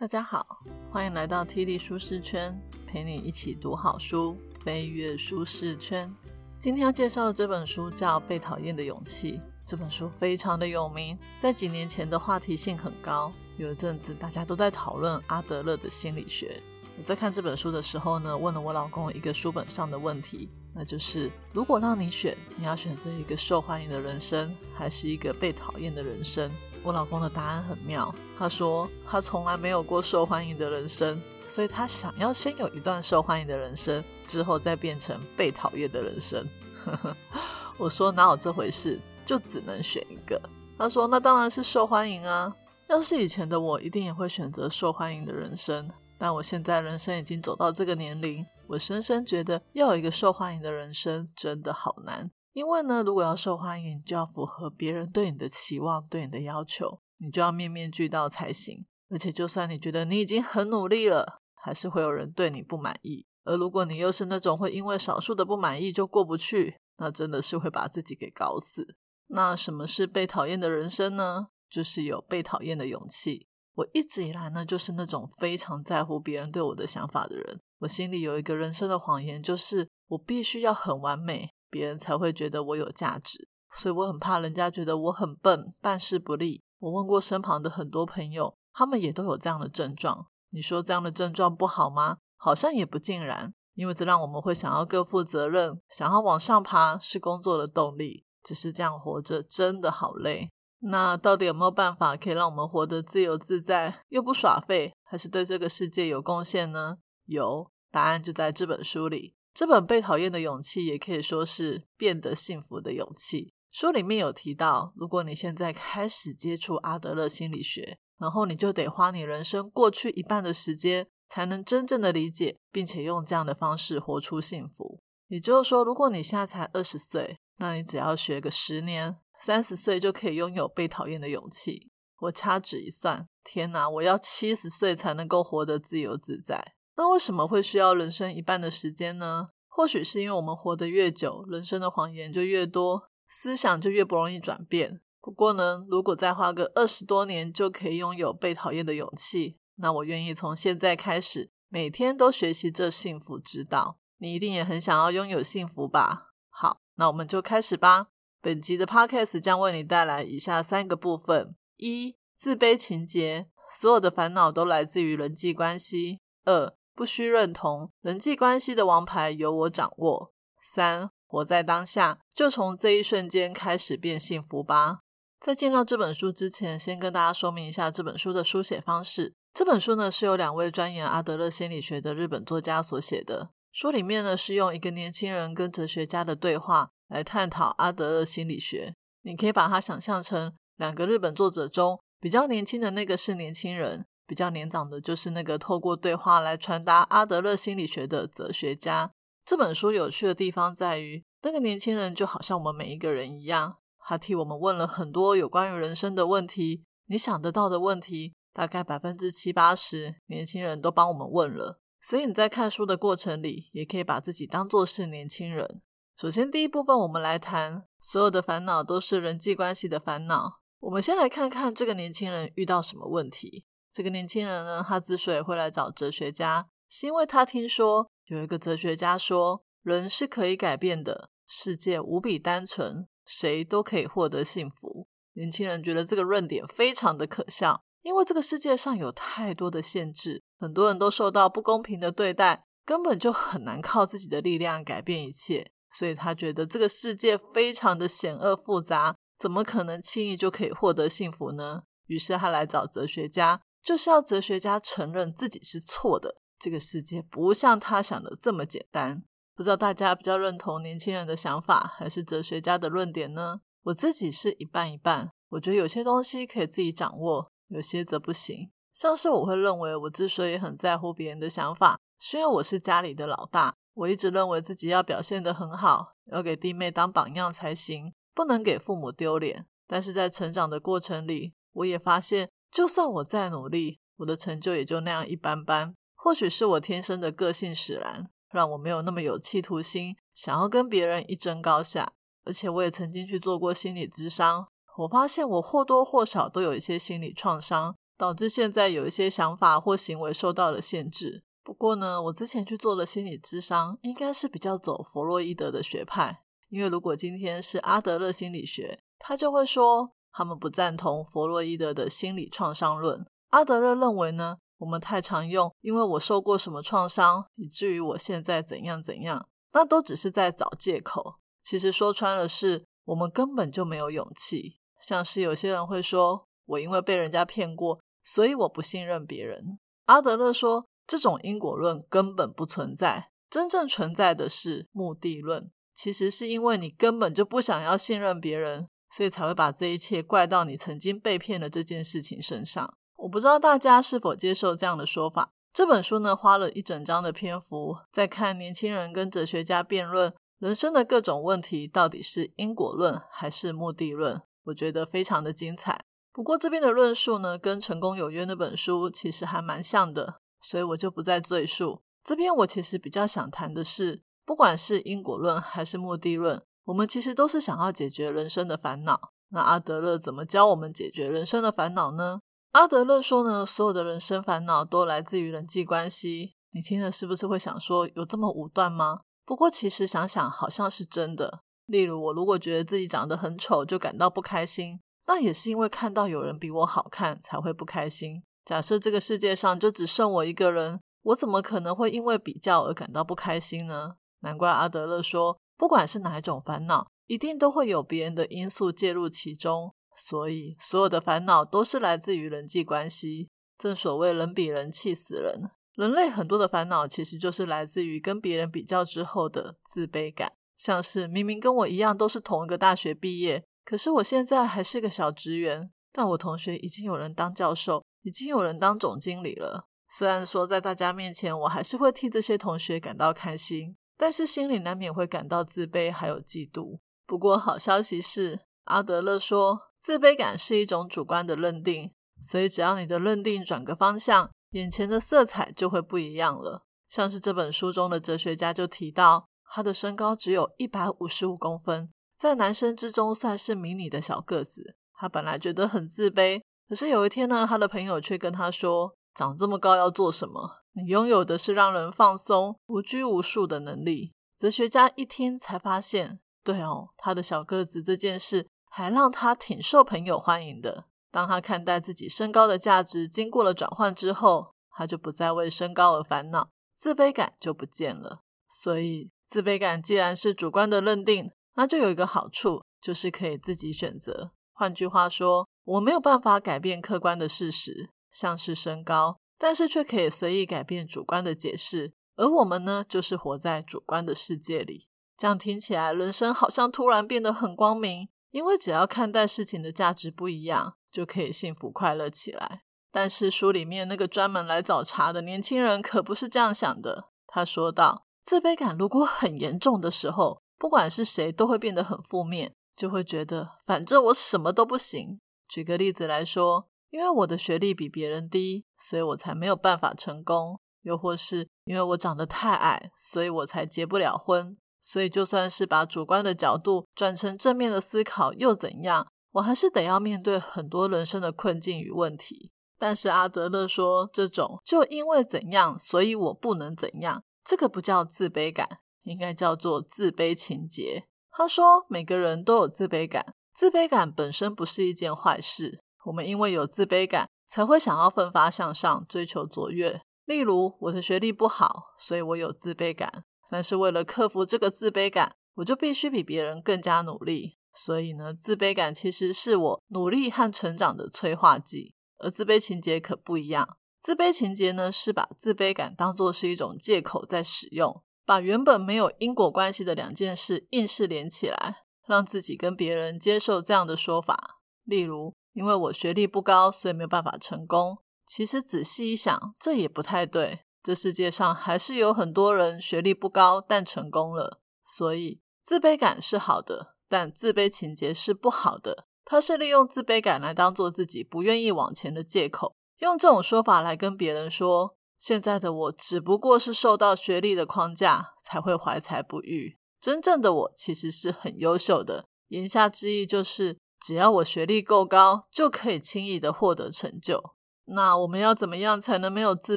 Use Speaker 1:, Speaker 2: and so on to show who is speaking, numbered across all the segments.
Speaker 1: 大家好，欢迎来到 T 力舒适圈，陪你一起读好书，飞跃舒适圈。今天要介绍的这本书叫《被讨厌的勇气》。这本书非常的有名，在几年前的话题性很高。有一阵子大家都在讨论阿德勒的心理学。我在看这本书的时候呢，问了我老公一个书本上的问题，那就是如果让你选，你要选择一个受欢迎的人生，还是一个被讨厌的人生？我老公的答案很妙，他说他从来没有过受欢迎的人生，所以他想要先有一段受欢迎的人生，之后再变成被讨厌的人生。我说哪有这回事，就只能选一个。他说那当然是受欢迎啊，要是以前的我，一定也会选择受欢迎的人生。但我现在人生已经走到这个年龄，我深深觉得要有一个受欢迎的人生真的好难。因为呢，如果要受欢迎，就要符合别人对你的期望、对你的要求，你就要面面俱到才行。而且，就算你觉得你已经很努力了，还是会有人对你不满意。而如果你又是那种会因为少数的不满意就过不去，那真的是会把自己给搞死。那什么是被讨厌的人生呢？就是有被讨厌的勇气。我一直以来呢，就是那种非常在乎别人对我的想法的人。我心里有一个人生的谎言，就是我必须要很完美。别人才会觉得我有价值，所以我很怕人家觉得我很笨，办事不力。我问过身旁的很多朋友，他们也都有这样的症状。你说这样的症状不好吗？好像也不尽然，因为这让我们会想要更负责任，想要往上爬，是工作的动力。只是这样活着真的好累。那到底有没有办法可以让我们活得自由自在，又不耍废，还是对这个世界有贡献呢？有，答案就在这本书里。这本被讨厌的勇气，也可以说是变得幸福的勇气。书里面有提到，如果你现在开始接触阿德勒心理学，然后你就得花你人生过去一半的时间，才能真正的理解，并且用这样的方式活出幸福。也就是说，如果你现在才二十岁，那你只要学个十年，三十岁就可以拥有被讨厌的勇气。我掐指一算，天哪，我要七十岁才能够活得自由自在。那为什么会需要人生一半的时间呢？或许是因为我们活得越久，人生的谎言就越多，思想就越不容易转变。不过呢，如果再花个二十多年就可以拥有被讨厌的勇气，那我愿意从现在开始，每天都学习这幸福之道。你一定也很想要拥有幸福吧？好，那我们就开始吧。本集的 podcast 将为你带来以下三个部分：一、自卑情节，所有的烦恼都来自于人际关系；二、不需认同人际关系的王牌由我掌握。三，活在当下，就从这一瞬间开始变幸福吧。在进到这本书之前，先跟大家说明一下这本书的书写方式。这本书呢是由两位钻研阿德勒心理学的日本作家所写的。书里面呢是用一个年轻人跟哲学家的对话来探讨阿德勒心理学。你可以把它想象成两个日本作者中比较年轻的那个是年轻人。比较年长的，就是那个透过对话来传达阿德勒心理学的哲学家。这本书有趣的地方在于，那个年轻人就好像我们每一个人一样，他替我们问了很多有关于人生的问题。你想得到的问题，大概百分之七八十，年轻人都帮我们问了。所以你在看书的过程里，也可以把自己当做是年轻人。首先，第一部分我们来谈，所有的烦恼都是人际关系的烦恼。我们先来看看这个年轻人遇到什么问题。这个年轻人呢，他之所以会来找哲学家，是因为他听说有一个哲学家说，人是可以改变的，世界无比单纯，谁都可以获得幸福。年轻人觉得这个论点非常的可笑，因为这个世界上有太多的限制，很多人都受到不公平的对待，根本就很难靠自己的力量改变一切。所以他觉得这个世界非常的险恶复杂，怎么可能轻易就可以获得幸福呢？于是他来找哲学家。就是要哲学家承认自己是错的，这个世界不像他想的这么简单。不知道大家比较认同年轻人的想法，还是哲学家的论点呢？我自己是一半一半。我觉得有些东西可以自己掌握，有些则不行。像是我会认为，我之所以很在乎别人的想法，是因为我是家里的老大。我一直认为自己要表现得很好，要给弟妹当榜样才行，不能给父母丢脸。但是在成长的过程里，我也发现。就算我再努力，我的成就也就那样一般般。或许是我天生的个性使然，让我没有那么有企图心，想要跟别人一争高下。而且我也曾经去做过心理咨商，我发现我或多或少都有一些心理创伤，导致现在有一些想法或行为受到了限制。不过呢，我之前去做了心理咨商，应该是比较走弗洛伊德的学派。因为如果今天是阿德勒心理学，他就会说他们不赞同弗洛伊德的心理创伤论。阿德勒认为呢，我们太常用“因为我受过什么创伤，以至于我现在怎样怎样”，那都只是在找借口。其实说穿了，是我们根本就没有勇气。像是有些人会说：“我因为被人家骗过，所以我不信任别人。”阿德勒说，这种因果论根本不存在，真正存在的是目的论。其实是因为你根本就不想要信任别人，所以才会把这一切怪到你曾经被骗的这件事情身上。我不知道大家是否接受这样的说法。这本书呢，花了一整章的篇幅在看年轻人跟哲学家辩论人生的各种问题，到底是因果论还是目的论？我觉得非常的精彩。不过这边的论述呢，跟《成功有约》那本书其实还蛮像的，所以我就不再赘述。这边我其实比较想谈的是。不管是因果论还是目的论，我们其实都是想要解决人生的烦恼。那阿德勒怎么教我们解决人生的烦恼呢？阿德勒说呢，所有的人生烦恼都来自于人际关系。你听了是不是会想说，有这么武断吗？不过其实想想，好像是真的。例如，我如果觉得自己长得很丑就感到不开心，那也是因为看到有人比我好看才会不开心。假设这个世界上就只剩我一个人，我怎么可能会因为比较而感到不开心呢？难怪阿德勒说，不管是哪一种烦恼，一定都会有别人的因素介入其中。所以，所有的烦恼都是来自于人际关系。正所谓“人比人气死人”，人类很多的烦恼其实就是来自于跟别人比较之后的自卑感。像是明明跟我一样都是同一个大学毕业，可是我现在还是个小职员，但我同学已经有人当教授，已经有人当总经理了。虽然说在大家面前，我还是会替这些同学感到开心。但是心里难免会感到自卑，还有嫉妒。不过好消息是，阿德勒说，自卑感是一种主观的认定，所以只要你的认定转个方向，眼前的色彩就会不一样了。像是这本书中的哲学家就提到，他的身高只有一百五十五公分，在男生之中算是迷你的小个子。他本来觉得很自卑，可是有一天呢，他的朋友却跟他说：“长这么高要做什么？”你拥有的是让人放松、无拘无束的能力。哲学家一听才发现，对哦，他的小个子这件事还让他挺受朋友欢迎的。当他看待自己身高的价值经过了转换之后，他就不再为身高而烦恼，自卑感就不见了。所以，自卑感既然是主观的认定，那就有一个好处，就是可以自己选择。换句话说，我没有办法改变客观的事实，像是身高。但是却可以随意改变主观的解释，而我们呢，就是活在主观的世界里。这样听起来，人生好像突然变得很光明，因为只要看待事情的价值不一样，就可以幸福快乐起来。但是书里面那个专门来找茬的年轻人可不是这样想的。他说道：“自卑感如果很严重的时候，不管是谁都会变得很负面，就会觉得反正我什么都不行。”举个例子来说。因为我的学历比别人低，所以我才没有办法成功；又或是因为我长得太矮，所以我才结不了婚。所以就算是把主观的角度转成正面的思考，又怎样？我还是得要面对很多人生的困境与问题。但是阿德勒说，这种就因为怎样，所以我不能怎样，这个不叫自卑感，应该叫做自卑情结。他说，每个人都有自卑感，自卑感本身不是一件坏事。我们因为有自卑感，才会想要奋发向上，追求卓越。例如，我的学历不好，所以我有自卑感。但是为了克服这个自卑感，我就必须比别人更加努力。所以呢，自卑感其实是我努力和成长的催化剂。而自卑情节可不一样，自卑情节呢是把自卑感当作是一种借口在使用，把原本没有因果关系的两件事硬是连起来，让自己跟别人接受这样的说法。例如。因为我学历不高，所以没有办法成功。其实仔细一想，这也不太对。这世界上还是有很多人学历不高但成功了。所以自卑感是好的，但自卑情节是不好的。他是利用自卑感来当做自己不愿意往前的借口，用这种说法来跟别人说：现在的我只不过是受到学历的框架才会怀才不遇，真正的我其实是很优秀的。言下之意就是。只要我学历够高，就可以轻易的获得成就。那我们要怎么样才能没有自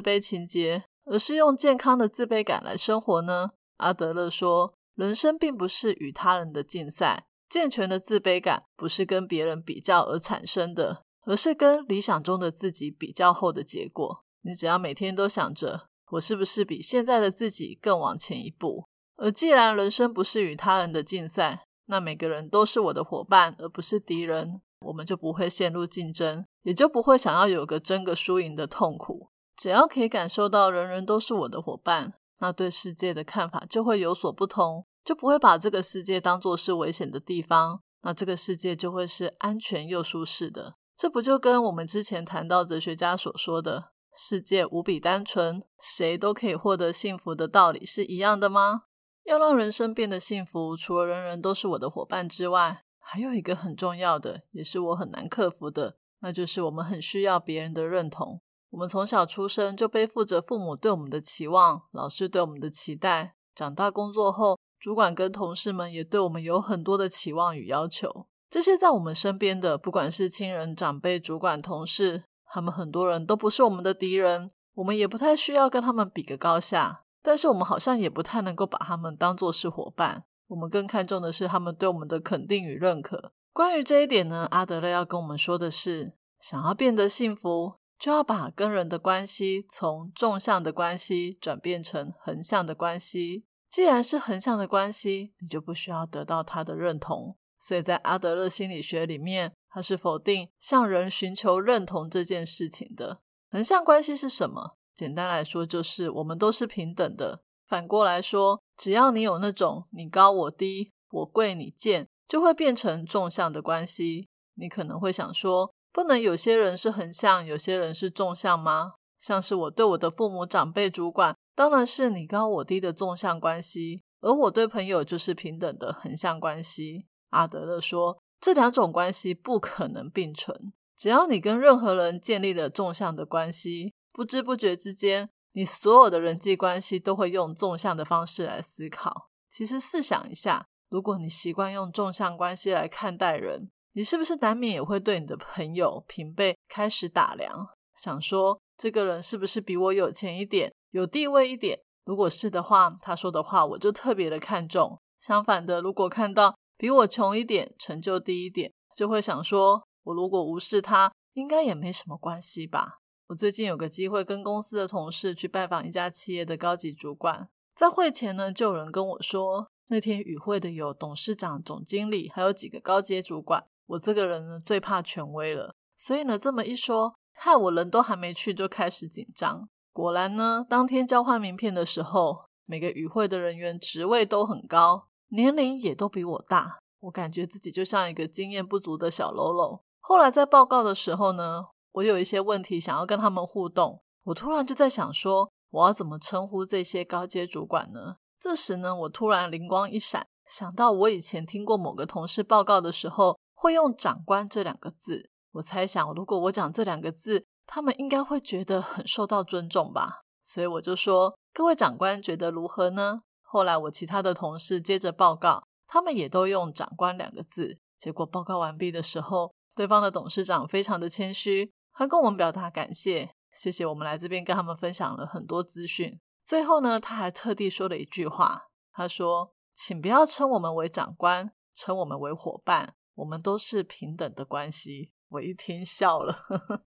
Speaker 1: 卑情节，而是用健康的自卑感来生活呢？阿德勒说，人生并不是与他人的竞赛，健全的自卑感不是跟别人比较而产生的，而是跟理想中的自己比较后的结果。你只要每天都想着，我是不是比现在的自己更往前一步？而既然人生不是与他人的竞赛，那每个人都是我的伙伴，而不是敌人。我们就不会陷入竞争，也就不会想要有个争个输赢的痛苦。只要可以感受到人人都是我的伙伴，那对世界的看法就会有所不同，就不会把这个世界当作是危险的地方。那这个世界就会是安全又舒适的。这不就跟我们之前谈到哲学家所说的“世界无比单纯，谁都可以获得幸福”的道理是一样的吗？要让人生变得幸福，除了人人都是我的伙伴之外，还有一个很重要的，也是我很难克服的，那就是我们很需要别人的认同。我们从小出生就背负着父母对我们的期望，老师对我们的期待。长大工作后，主管跟同事们也对我们有很多的期望与要求。这些在我们身边的，不管是亲人、长辈、主管、同事，他们很多人都不是我们的敌人，我们也不太需要跟他们比个高下。但是我们好像也不太能够把他们当作是伙伴。我们更看重的是他们对我们的肯定与认可。关于这一点呢，阿德勒要跟我们说的是：想要变得幸福，就要把跟人的关系从纵向的关系转变成横向的关系。既然是横向的关系，你就不需要得到他的认同。所以在阿德勒心理学里面，他是否定向人寻求认同这件事情的。横向关系是什么？简单来说，就是我们都是平等的。反过来说，只要你有那种你高我低、我贵你贱，就会变成纵向的关系。你可能会想说，不能有些人是横向，有些人是纵向吗？像是我对我的父母、长辈、主管，当然是你高我低的纵向关系；而我对朋友就是平等的横向关系。阿德勒说，这两种关系不可能并存。只要你跟任何人建立了纵向的关系，不知不觉之间。你所有的人际关系都会用纵向的方式来思考。其实试想一下，如果你习惯用纵向关系来看待人，你是不是难免也会对你的朋友、平辈开始打量，想说这个人是不是比我有钱一点、有地位一点？如果是的话，他说的话我就特别的看重。相反的，如果看到比我穷一点、成就低一点，就会想说，我如果无视他，应该也没什么关系吧。我最近有个机会跟公司的同事去拜访一家企业的高级主管，在会前呢，就有人跟我说，那天与会的有董事长、总经理，还有几个高阶主管。我这个人呢，最怕权威了，所以呢，这么一说，害我人都还没去就开始紧张。果然呢，当天交换名片的时候，每个与会的人员职位都很高，年龄也都比我大，我感觉自己就像一个经验不足的小喽啰。后来在报告的时候呢。我有一些问题想要跟他们互动，我突然就在想说，我要怎么称呼这些高阶主管呢？这时呢，我突然灵光一闪，想到我以前听过某个同事报告的时候会用“长官”这两个字，我猜想如果我讲这两个字，他们应该会觉得很受到尊重吧。所以我就说，各位长官觉得如何呢？后来我其他的同事接着报告，他们也都用“长官”两个字。结果报告完毕的时候，对方的董事长非常的谦虚。还跟我们表达感谢，谢谢我们来这边跟他们分享了很多资讯。最后呢，他还特地说了一句话，他说：“请不要称我们为长官，称我们为伙伴，我们都是平等的关系。”我一听笑了，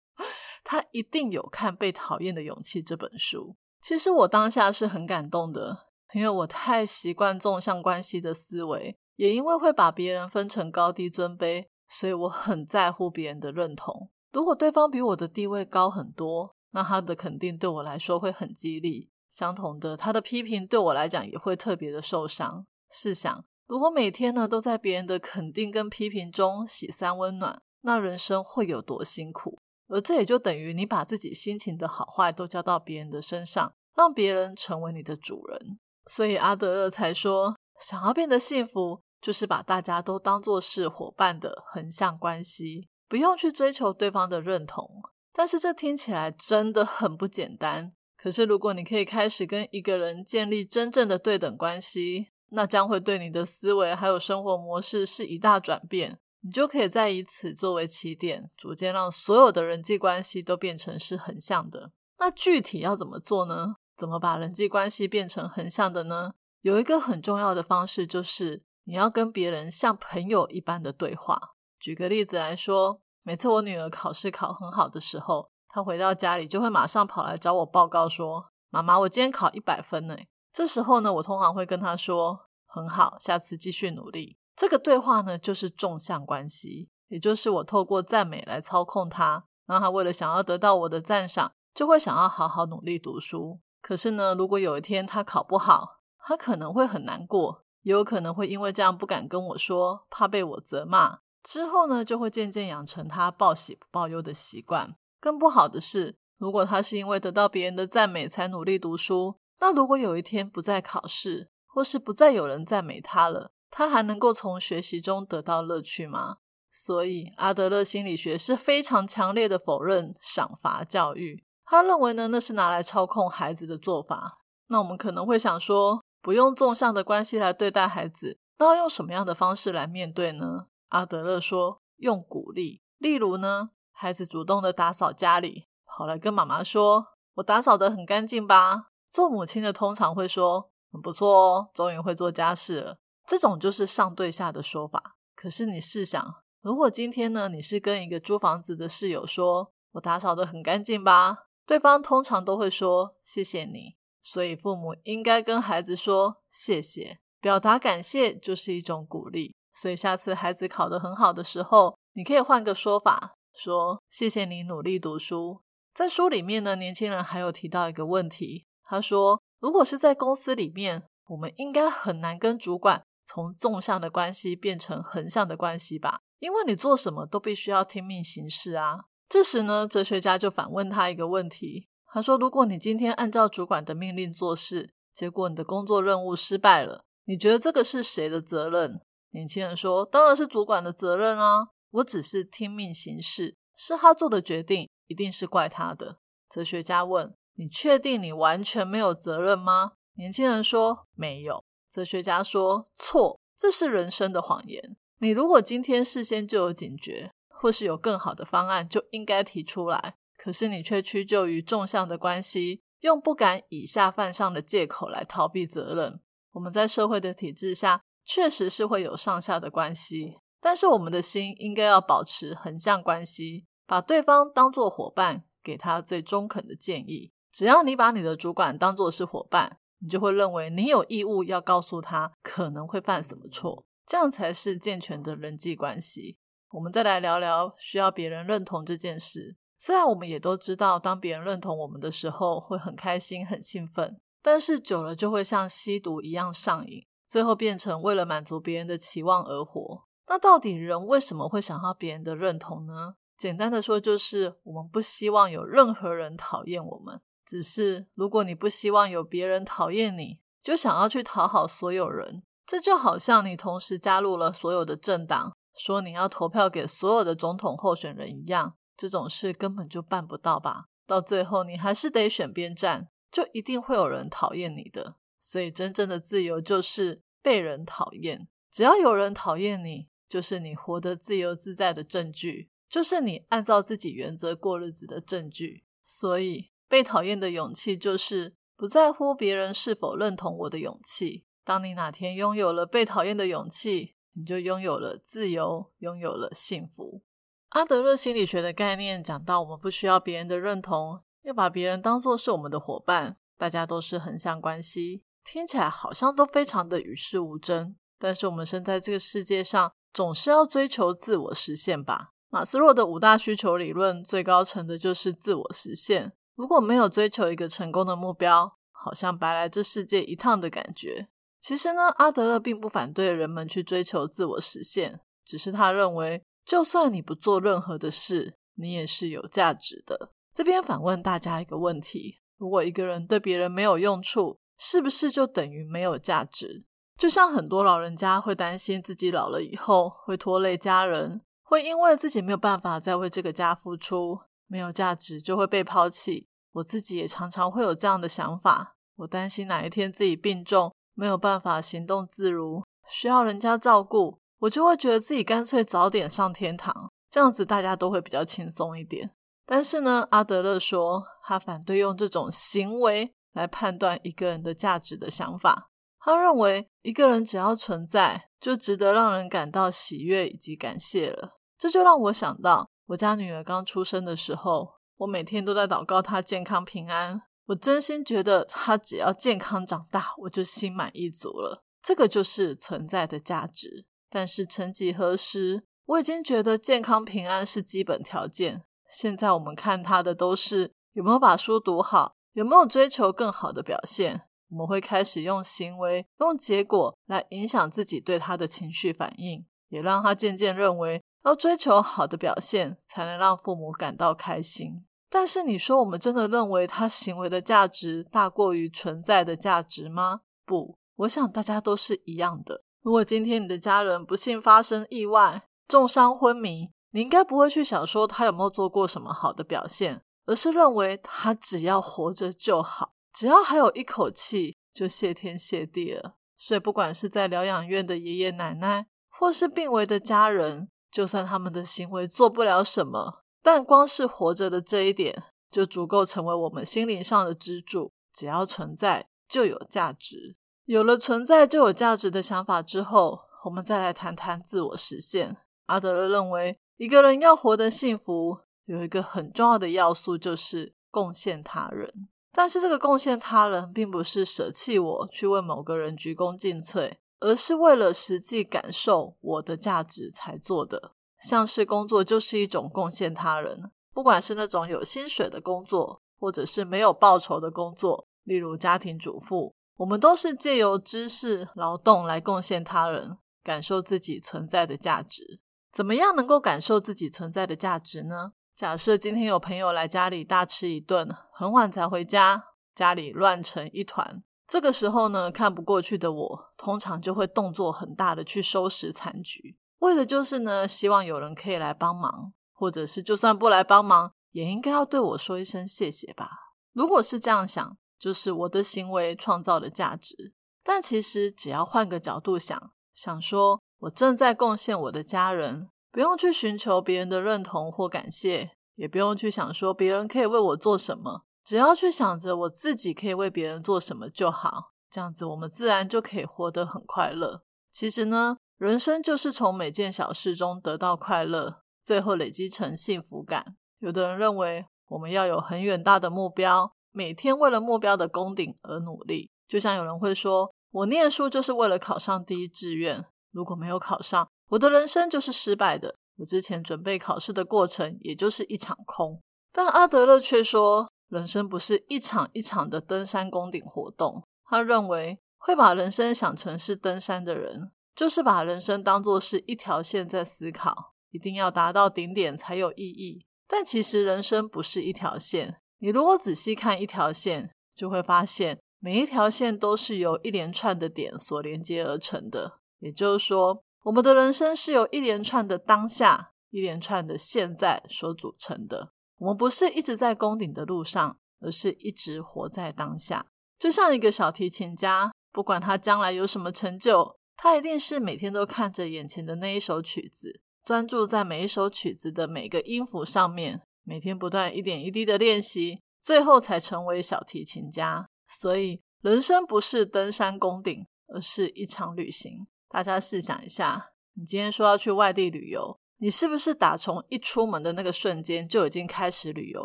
Speaker 1: 他一定有看《被讨厌的勇气》这本书。其实我当下是很感动的，因为我太习惯纵向关系的思维，也因为会把别人分成高低尊卑，所以我很在乎别人的认同。如果对方比我的地位高很多，那他的肯定对我来说会很激励。相同的，他的批评对我来讲也会特别的受伤。试想，如果每天呢都在别人的肯定跟批评中洗三温暖，那人生会有多辛苦？而这也就等于你把自己心情的好坏都交到别人的身上，让别人成为你的主人。所以阿德勒才说，想要变得幸福，就是把大家都当作是伙伴的横向关系。不用去追求对方的认同，但是这听起来真的很不简单。可是如果你可以开始跟一个人建立真正的对等关系，那将会对你的思维还有生活模式是一大转变。你就可以再以此作为起点，逐渐让所有的人际关系都变成是横向的。那具体要怎么做呢？怎么把人际关系变成横向的呢？有一个很重要的方式，就是你要跟别人像朋友一般的对话。举个例子来说，每次我女儿考试考很好的时候，她回到家里就会马上跑来找我报告说：“妈妈，我今天考一百分呢。”这时候呢，我通常会跟他说：“很好，下次继续努力。”这个对话呢，就是纵向关系，也就是我透过赞美来操控他，让他为了想要得到我的赞赏，就会想要好好努力读书。可是呢，如果有一天他考不好，他可能会很难过，也有可能会因为这样不敢跟我说，怕被我责骂。之后呢，就会渐渐养成他报喜不报忧的习惯。更不好的是，如果他是因为得到别人的赞美才努力读书，那如果有一天不再考试，或是不再有人赞美他了，他还能够从学习中得到乐趣吗？所以，阿德勒心理学是非常强烈的否认赏罚教育。他认为呢，那是拿来操控孩子的做法。那我们可能会想说，不用纵向的关系来对待孩子，那要用什么样的方式来面对呢？阿德勒说，用鼓励。例如呢，孩子主动的打扫家里，跑来跟妈妈说：“我打扫的很干净吧？”做母亲的通常会说：“很不错哦，终于会做家事了。”这种就是上对下的说法。可是你试想，如果今天呢，你是跟一个租房子的室友说：“我打扫的很干净吧？”对方通常都会说谢谢你，所以父母应该跟孩子说谢谢，表达感谢就是一种鼓励。所以下次孩子考得很好的时候，你可以换个说法，说谢谢你努力读书。在书里面呢，年轻人还有提到一个问题，他说如果是在公司里面，我们应该很难跟主管从纵向的关系变成横向的关系吧？因为你做什么都必须要听命行事啊。这时呢，哲学家就反问他一个问题。他说：“如果你今天按照主管的命令做事，结果你的工作任务失败了，你觉得这个是谁的责任？”年轻人说：“当然是主管的责任啊！我只是听命行事，是他做的决定，一定是怪他的。”哲学家问：“你确定你完全没有责任吗？”年轻人说：“没有。”哲学家说：“错，这是人生的谎言。你如果今天事先就有警觉。”或是有更好的方案，就应该提出来。可是你却屈就于纵向的关系，用不敢以下犯上的借口来逃避责任。我们在社会的体制下，确实是会有上下的关系，但是我们的心应该要保持横向关系，把对方当作伙伴，给他最中肯的建议。只要你把你的主管当作是伙伴，你就会认为你有义务要告诉他可能会犯什么错，这样才是健全的人际关系。我们再来聊聊需要别人认同这件事。虽然我们也都知道，当别人认同我们的时候会很开心、很兴奋，但是久了就会像吸毒一样上瘾，最后变成为了满足别人的期望而活。那到底人为什么会想要别人的认同呢？简单的说，就是我们不希望有任何人讨厌我们。只是如果你不希望有别人讨厌你，就想要去讨好所有人，这就好像你同时加入了所有的政党。说你要投票给所有的总统候选人一样，这种事根本就办不到吧？到最后你还是得选边站，就一定会有人讨厌你的。所以真正的自由就是被人讨厌。只要有人讨厌你，就是你活得自由自在的证据，就是你按照自己原则过日子的证据。所以被讨厌的勇气，就是不在乎别人是否认同我的勇气。当你哪天拥有了被讨厌的勇气，你就拥有了自由，拥有了幸福。阿德勒心理学的概念讲到，我们不需要别人的认同，要把别人当作是我们的伙伴，大家都是横向关系，听起来好像都非常的与世无争。但是我们生在这个世界上，总是要追求自我实现吧？马斯洛的五大需求理论最高层的就是自我实现。如果没有追求一个成功的目标，好像白来这世界一趟的感觉。其实呢，阿德勒并不反对人们去追求自我实现，只是他认为，就算你不做任何的事，你也是有价值的。这边反问大家一个问题：如果一个人对别人没有用处，是不是就等于没有价值？就像很多老人家会担心自己老了以后会拖累家人，会因为自己没有办法再为这个家付出，没有价值就会被抛弃。我自己也常常会有这样的想法，我担心哪一天自己病重。没有办法行动自如，需要人家照顾，我就会觉得自己干脆早点上天堂，这样子大家都会比较轻松一点。但是呢，阿德勒说他反对用这种行为来判断一个人的价值的想法。他认为一个人只要存在，就值得让人感到喜悦以及感谢了。这就让我想到我家女儿刚出生的时候，我每天都在祷告她健康平安。我真心觉得她只要健康长大，我就心满意足了。这个就是存在的价值。但是曾几何时，我已经觉得健康平安是基本条件。现在我们看她的都是有没有把书读好，有没有追求更好的表现。我们会开始用行为、用结果来影响自己对他的情绪反应，也让他渐渐认为要追求好的表现才能让父母感到开心。但是你说我们真的认为他行为的价值大过于存在的价值吗？不，我想大家都是一样的。如果今天你的家人不幸发生意外、重伤昏迷，你应该不会去想说他有没有做过什么好的表现，而是认为他只要活着就好。只要还有一口气，就谢天谢地了。所以，不管是在疗养院的爷爷奶奶，或是病危的家人，就算他们的行为做不了什么，但光是活着的这一点，就足够成为我们心灵上的支柱。只要存在，就有价值。有了存在就有价值的想法之后，我们再来谈谈自我实现。阿德勒认为，一个人要活得幸福，有一个很重要的要素，就是贡献他人。但是这个贡献他人，并不是舍弃我去为某个人鞠躬尽瘁，而是为了实际感受我的价值才做的。像是工作就是一种贡献他人，不管是那种有薪水的工作，或者是没有报酬的工作，例如家庭主妇，我们都是借由知识劳动来贡献他人，感受自己存在的价值。怎么样能够感受自己存在的价值呢？假设今天有朋友来家里大吃一顿，很晚才回家，家里乱成一团。这个时候呢，看不过去的我，通常就会动作很大的去收拾残局，为的就是呢，希望有人可以来帮忙，或者是就算不来帮忙，也应该要对我说一声谢谢吧。如果是这样想，就是我的行为创造的价值。但其实只要换个角度想，想说我正在贡献我的家人。不用去寻求别人的认同或感谢，也不用去想说别人可以为我做什么，只要去想着我自己可以为别人做什么就好。这样子，我们自然就可以活得很快乐。其实呢，人生就是从每件小事中得到快乐，最后累积成幸福感。有的人认为我们要有很远大的目标，每天为了目标的攻顶而努力。就像有人会说，我念书就是为了考上第一志愿，如果没有考上。我的人生就是失败的，我之前准备考试的过程也就是一场空。但阿德勒却说，人生不是一场一场的登山攻顶活动。他认为，会把人生想成是登山的人，就是把人生当作是一条线在思考，一定要达到顶点才有意义。但其实人生不是一条线，你如果仔细看一条线，就会发现每一条线都是由一连串的点所连接而成的。也就是说。我们的人生是由一连串的当下、一连串的现在所组成的。我们不是一直在攻顶的路上，而是一直活在当下。就像一个小提琴家，不管他将来有什么成就，他一定是每天都看着眼前的那一首曲子，专注在每一首曲子的每个音符上面，每天不断一点一滴的练习，最后才成为小提琴家。所以，人生不是登山攻顶，而是一场旅行。大家试想一下，你今天说要去外地旅游，你是不是打从一出门的那个瞬间就已经开始旅游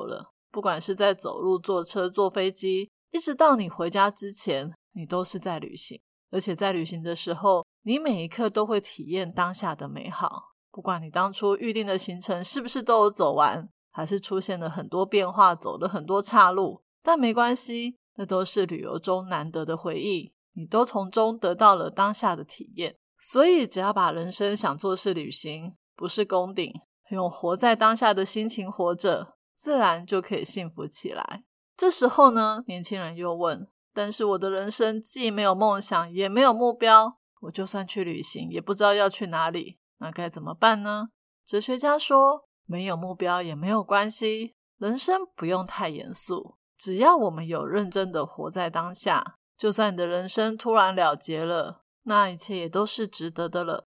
Speaker 1: 了？不管是在走路、坐车、坐飞机，一直到你回家之前，你都是在旅行。而且在旅行的时候，你每一刻都会体验当下的美好。不管你当初预定的行程是不是都有走完，还是出现了很多变化，走了很多岔路，但没关系，那都是旅游中难得的回忆。你都从中得到了当下的体验，所以只要把人生想做是旅行，不是功顶，用活在当下的心情活着，自然就可以幸福起来。这时候呢，年轻人又问：“但是我的人生既没有梦想，也没有目标，我就算去旅行，也不知道要去哪里，那该怎么办呢？”哲学家说：“没有目标也没有关系，人生不用太严肃，只要我们有认真的活在当下。”就算你的人生突然了结了，那一切也都是值得的了。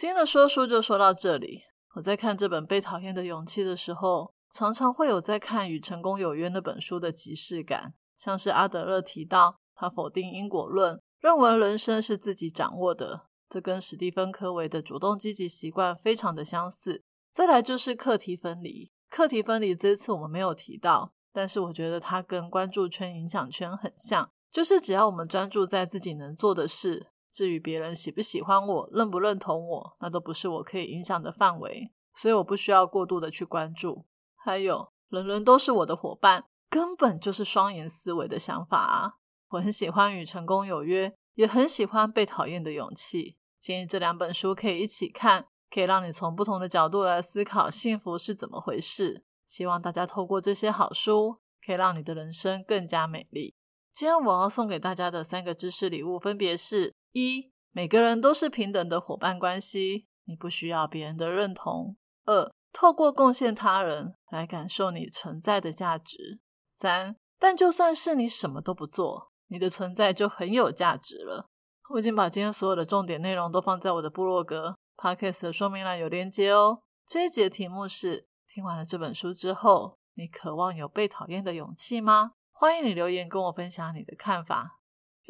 Speaker 1: 今天的说书就说到这里。我在看这本《被讨厌的勇气》的时候，常常会有在看《与成功有约》那本书的即视感，像是阿德勒提到，他否定因果论，认为人生是自己掌握的，这跟史蒂芬·科维的主动积极习惯非常的相似。再来就是课题分离，课题分离这次我们没有提到，但是我觉得它跟关注圈、影响圈很像，就是只要我们专注在自己能做的事。至于别人喜不喜欢我、认不认同我，那都不是我可以影响的范围，所以我不需要过度的去关注。还有，人人都是我的伙伴，根本就是双赢思维的想法啊！我很喜欢《与成功有约》，也很喜欢《被讨厌的勇气》，建议这两本书可以一起看，可以让你从不同的角度来思考幸福是怎么回事。希望大家透过这些好书，可以让你的人生更加美丽。今天我要送给大家的三个知识礼物，分别是。一，每个人都是平等的伙伴关系，你不需要别人的认同。二，透过贡献他人来感受你存在的价值。三，但就算是你什么都不做，你的存在就很有价值了。我已经把今天所有的重点内容都放在我的部落格 podcast 的说明栏有连接哦。这一节题目是：听完了这本书之后，你渴望有被讨厌的勇气吗？欢迎你留言跟我分享你的看法。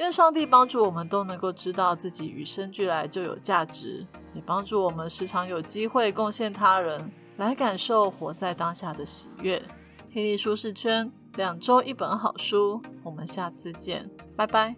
Speaker 1: 愿上帝帮助我们都能够知道自己与生俱来就有价值，也帮助我们时常有机会贡献他人，来感受活在当下的喜悦。霹雳舒适圈，两周一本好书，我们下次见，拜拜。